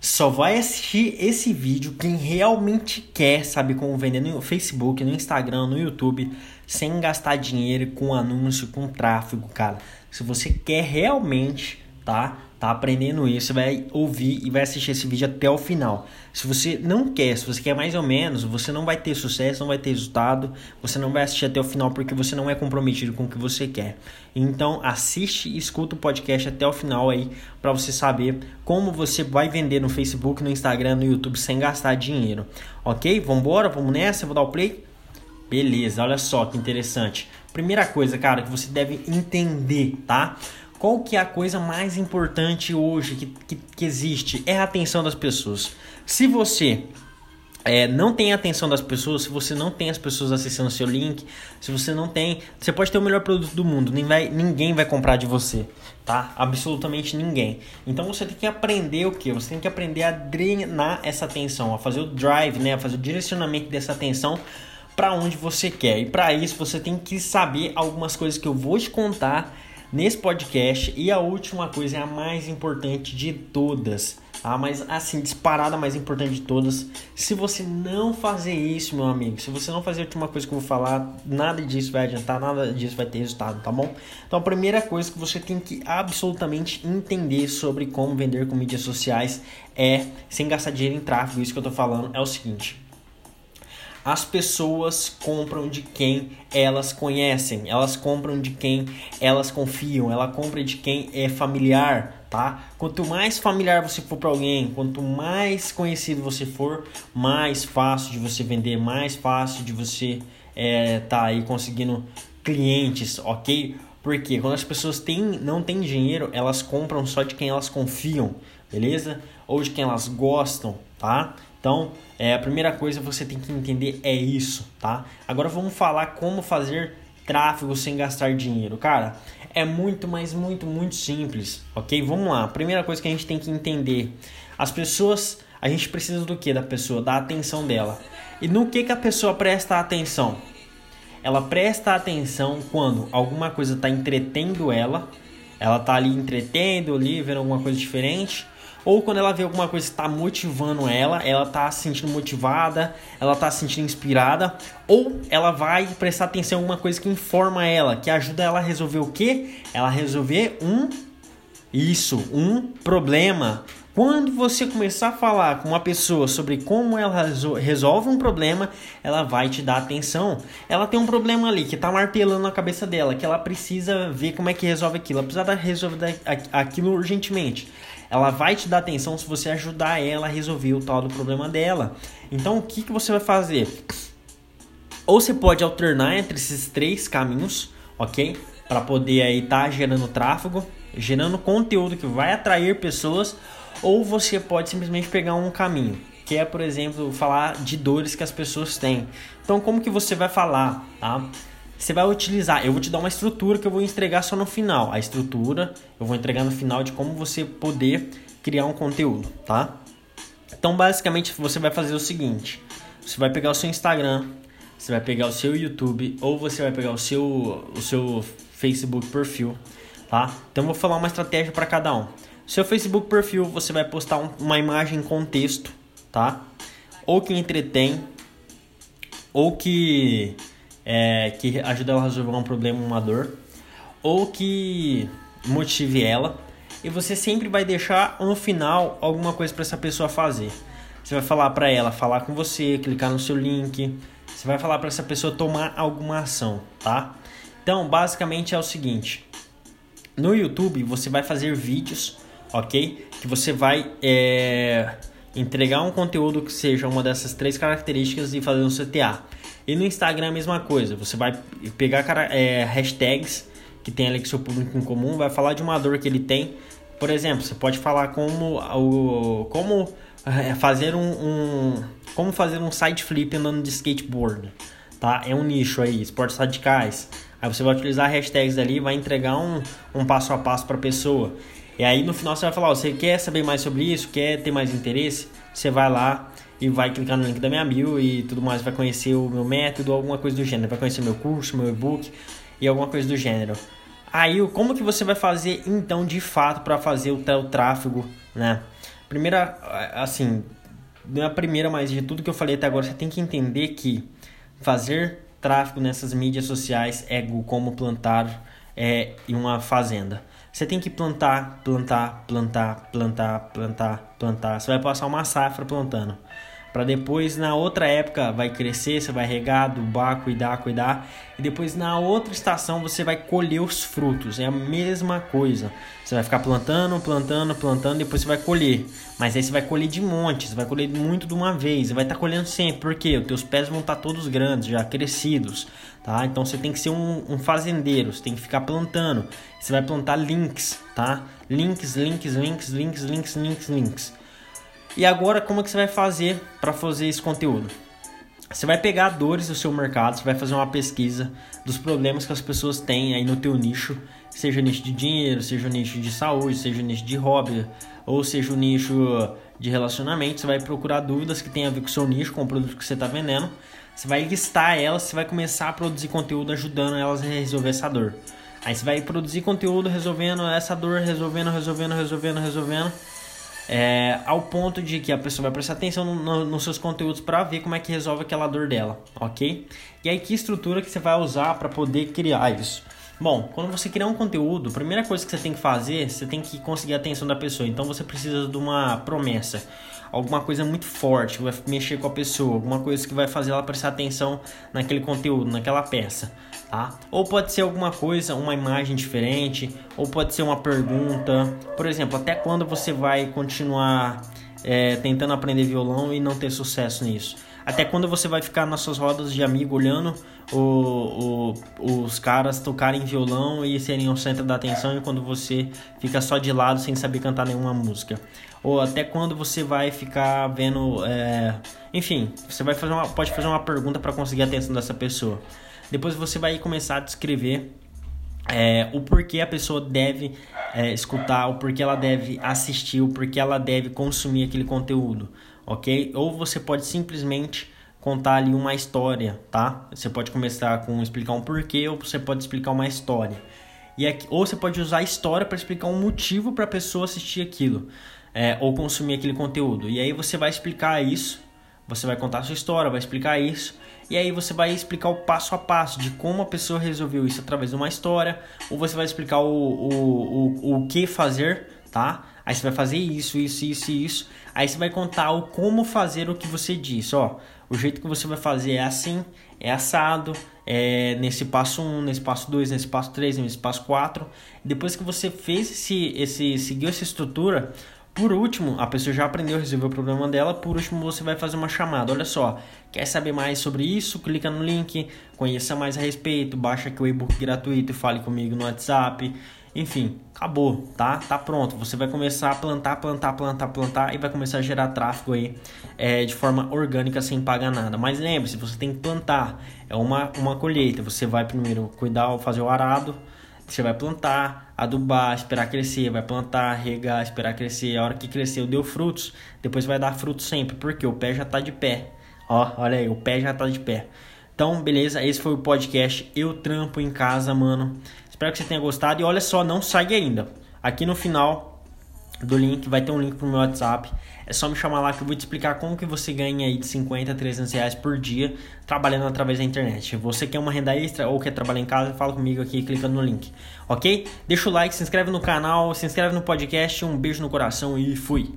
Só vai assistir esse vídeo quem realmente quer saber como vender no Facebook, no Instagram, no YouTube, sem gastar dinheiro com anúncio, com tráfego, cara. Se você quer realmente, tá? Tá aprendendo isso, vai ouvir e vai assistir esse vídeo até o final. Se você não quer, se você quer mais ou menos, você não vai ter sucesso, não vai ter resultado, você não vai assistir até o final porque você não é comprometido com o que você quer. Então, assiste e escuta o podcast até o final aí para você saber como você vai vender no Facebook, no Instagram, no YouTube sem gastar dinheiro. OK? Vambora, vamos nessa, vou dar o play. Beleza, olha só que interessante. Primeira coisa, cara, que você deve entender, tá? Qual que é a coisa mais importante hoje que, que, que existe? É a atenção das pessoas. Se você é, não tem a atenção das pessoas, se você não tem as pessoas acessando seu link, se você não tem. Você pode ter o melhor produto do mundo, ninguém vai, ninguém vai comprar de você, tá? Absolutamente ninguém. Então você tem que aprender o que? Você tem que aprender a drenar essa atenção, a fazer o drive, né? A fazer o direcionamento dessa atenção para onde você quer. E para isso você tem que saber algumas coisas que eu vou te contar nesse podcast. E a última coisa é a mais importante de todas. Ah, mas assim, disparada mais importante de todas. Se você não fazer isso, meu amigo, se você não fazer a última coisa que eu vou falar, nada disso vai adiantar, nada disso vai ter resultado, tá bom? Então a primeira coisa que você tem que absolutamente entender sobre como vender com mídias sociais é, sem gastar dinheiro em tráfego, isso que eu tô falando, é o seguinte. As pessoas compram de quem elas conhecem, elas compram de quem elas confiam, ela compra de quem é familiar, tá? Quanto mais familiar você for para alguém, quanto mais conhecido você for, mais fácil de você vender, mais fácil de você é, tá aí conseguindo clientes, ok? Porque quando as pessoas têm, não têm dinheiro, elas compram só de quem elas confiam, beleza? Ou de quem elas gostam, tá? Então, é, a primeira coisa que você tem que entender é isso, tá? Agora vamos falar como fazer tráfego sem gastar dinheiro. Cara, é muito, mas muito, muito simples, ok? Vamos lá. Primeira coisa que a gente tem que entender: as pessoas, a gente precisa do que da pessoa? Da atenção dela. E no que, que a pessoa presta atenção? Ela presta atenção quando alguma coisa está entretendo ela, ela está ali entretendo, ali, vendo alguma coisa diferente ou quando ela vê alguma coisa que está motivando ela, ela está se sentindo motivada, ela está se sentindo inspirada, ou ela vai prestar atenção em alguma coisa que informa ela, que ajuda ela a resolver o quê? Ela resolver um isso, um problema. Quando você começar a falar com uma pessoa sobre como ela resolve um problema, ela vai te dar atenção. Ela tem um problema ali que está martelando na cabeça dela, que ela precisa ver como é que resolve aquilo. Ela precisa resolver aquilo urgentemente. Ela vai te dar atenção se você ajudar ela a resolver o tal do problema dela. Então, o que, que você vai fazer? Ou você pode alternar entre esses três caminhos, ok? Para poder aí estar tá gerando tráfego, gerando conteúdo que vai atrair pessoas, ou você pode simplesmente pegar um caminho, que é, por exemplo, falar de dores que as pessoas têm. Então, como que você vai falar, tá? você vai utilizar. Eu vou te dar uma estrutura que eu vou entregar só no final. A estrutura eu vou entregar no final de como você poder criar um conteúdo, tá? Então, basicamente, você vai fazer o seguinte: você vai pegar o seu Instagram, você vai pegar o seu YouTube ou você vai pegar o seu, o seu Facebook perfil, tá? Então, eu vou falar uma estratégia para cada um. Seu Facebook perfil, você vai postar um, uma imagem com texto, tá? Ou que entretém, ou que é, que ajuda ela a resolver um problema, uma dor, ou que motive ela. E você sempre vai deixar no final alguma coisa para essa pessoa fazer. Você vai falar para ela falar com você, clicar no seu link. Você vai falar para essa pessoa tomar alguma ação, tá? Então, basicamente é o seguinte: no YouTube você vai fazer vídeos, ok? Que você vai é, entregar um conteúdo que seja uma dessas três características e fazer um CTA. E no Instagram a mesma coisa. Você vai pegar é, hashtags que tem ali com seu público em comum, vai falar de uma dor que ele tem. Por exemplo, você pode falar como como é, fazer um, um como fazer um side flip andando de skateboard, tá? É um nicho aí, esportes radicais. Aí você vai utilizar hashtags ali, vai entregar um, um passo a passo para a pessoa. E aí no final você vai falar, você quer saber mais sobre isso, quer ter mais interesse? Você vai lá e vai clicar no link da minha bio e tudo mais, vai conhecer o meu método, alguma coisa do gênero, vai conhecer meu curso, meu e-book e alguma coisa do gênero. Aí, como que você vai fazer então de fato para fazer o teu tráfego, né? Primeira, assim, na primeira, mas de tudo que eu falei até agora, você tem que entender que fazer tráfego nessas mídias sociais é como plantar é, em uma fazenda. Você tem que plantar, plantar, plantar, plantar, plantar, plantar. Você vai passar uma safra plantando para depois na outra época vai crescer, você vai regar, adubar, cuidar, cuidar e depois na outra estação você vai colher os frutos. É a mesma coisa. Você vai ficar plantando, plantando, plantando, depois você vai colher. Mas aí você vai colher de monte, você vai colher muito de uma vez, você vai estar tá colhendo sempre, porque os teus pés vão estar tá todos grandes, já crescidos, tá? Então você tem que ser um, um fazendeiro, você tem que ficar plantando. Você vai plantar links, tá? Links, links, links, links, links, links, links. E agora, como é que você vai fazer para fazer esse conteúdo? Você vai pegar dores do seu mercado, você vai fazer uma pesquisa dos problemas que as pessoas têm aí no teu nicho, seja nicho de dinheiro, seja nicho de saúde, seja nicho de hobby, ou seja o nicho de relacionamento. Você vai procurar dúvidas que tem a ver com o seu nicho, com o produto que você está vendendo. Você vai listar elas, você vai começar a produzir conteúdo ajudando elas a resolver essa dor. Aí você vai produzir conteúdo resolvendo essa dor, resolvendo, resolvendo, resolvendo, resolvendo é, ao ponto de que a pessoa vai prestar atenção no, no, nos seus conteúdos para ver como é que resolve aquela dor dela, ok? E aí que estrutura que você vai usar para poder criar isso? Bom, quando você criar um conteúdo, a primeira coisa que você tem que fazer, você tem que conseguir a atenção da pessoa. Então você precisa de uma promessa, alguma coisa muito forte que vai mexer com a pessoa, alguma coisa que vai fazer ela prestar atenção naquele conteúdo, naquela peça tá? Ou pode ser alguma coisa, uma imagem diferente, ou pode ser uma pergunta. Por exemplo, até quando você vai continuar é, tentando aprender violão e não ter sucesso nisso? Até quando você vai ficar nas suas rodas de amigo olhando o, o, os caras tocarem violão e serem o centro da atenção e quando você fica só de lado sem saber cantar nenhuma música? Ou até quando você vai ficar vendo. É... Enfim, você vai fazer uma, pode fazer uma pergunta para conseguir a atenção dessa pessoa. Depois você vai começar a descrever é, o porquê a pessoa deve é, escutar, o porquê ela deve assistir, o porquê ela deve consumir aquele conteúdo, ok? Ou você pode simplesmente contar ali uma história, tá? Você pode começar com explicar um porquê, ou você pode explicar uma história. E aqui, ou você pode usar a história para explicar um motivo para a pessoa assistir aquilo, é, ou consumir aquele conteúdo. E aí você vai explicar isso, você vai contar a sua história, vai explicar isso e aí você vai explicar o passo a passo de como a pessoa resolveu isso através de uma história, ou você vai explicar o, o, o, o que fazer, tá? Aí você vai fazer isso, isso, isso e isso. Aí você vai contar o como fazer o que você disse, ó. O jeito que você vai fazer é assim, é assado, é nesse passo 1, nesse passo 2, nesse passo 3, nesse passo 4. Depois que você fez esse, esse seguiu essa estrutura, por último, a pessoa já aprendeu a resolver o problema dela. Por último, você vai fazer uma chamada. Olha só, quer saber mais sobre isso? Clica no link, conheça mais a respeito, baixa aqui o e-book gratuito e fale comigo no WhatsApp. Enfim, acabou, tá? Tá pronto. Você vai começar a plantar, plantar, plantar, plantar e vai começar a gerar tráfego aí é, de forma orgânica sem pagar nada. Mas lembre-se, você tem que plantar. É uma, uma colheita. Você vai primeiro cuidar, fazer o arado você vai plantar, adubar, esperar crescer, vai plantar, regar, esperar crescer. A hora que cresceu, deu frutos, depois vai dar frutos sempre, porque o pé já tá de pé. Ó, olha aí, o pé já tá de pé. Então, beleza, esse foi o podcast Eu Trampo em Casa, mano. Espero que você tenha gostado e olha só, não sai ainda. Aqui no final do link, vai ter um link pro meu WhatsApp. É só me chamar lá que eu vou te explicar como que você ganha aí de 50 a 300 reais por dia trabalhando através da internet. Você quer uma renda extra ou quer trabalhar em casa, fala comigo aqui clicando no link, ok? Deixa o like, se inscreve no canal, se inscreve no podcast, um beijo no coração e fui!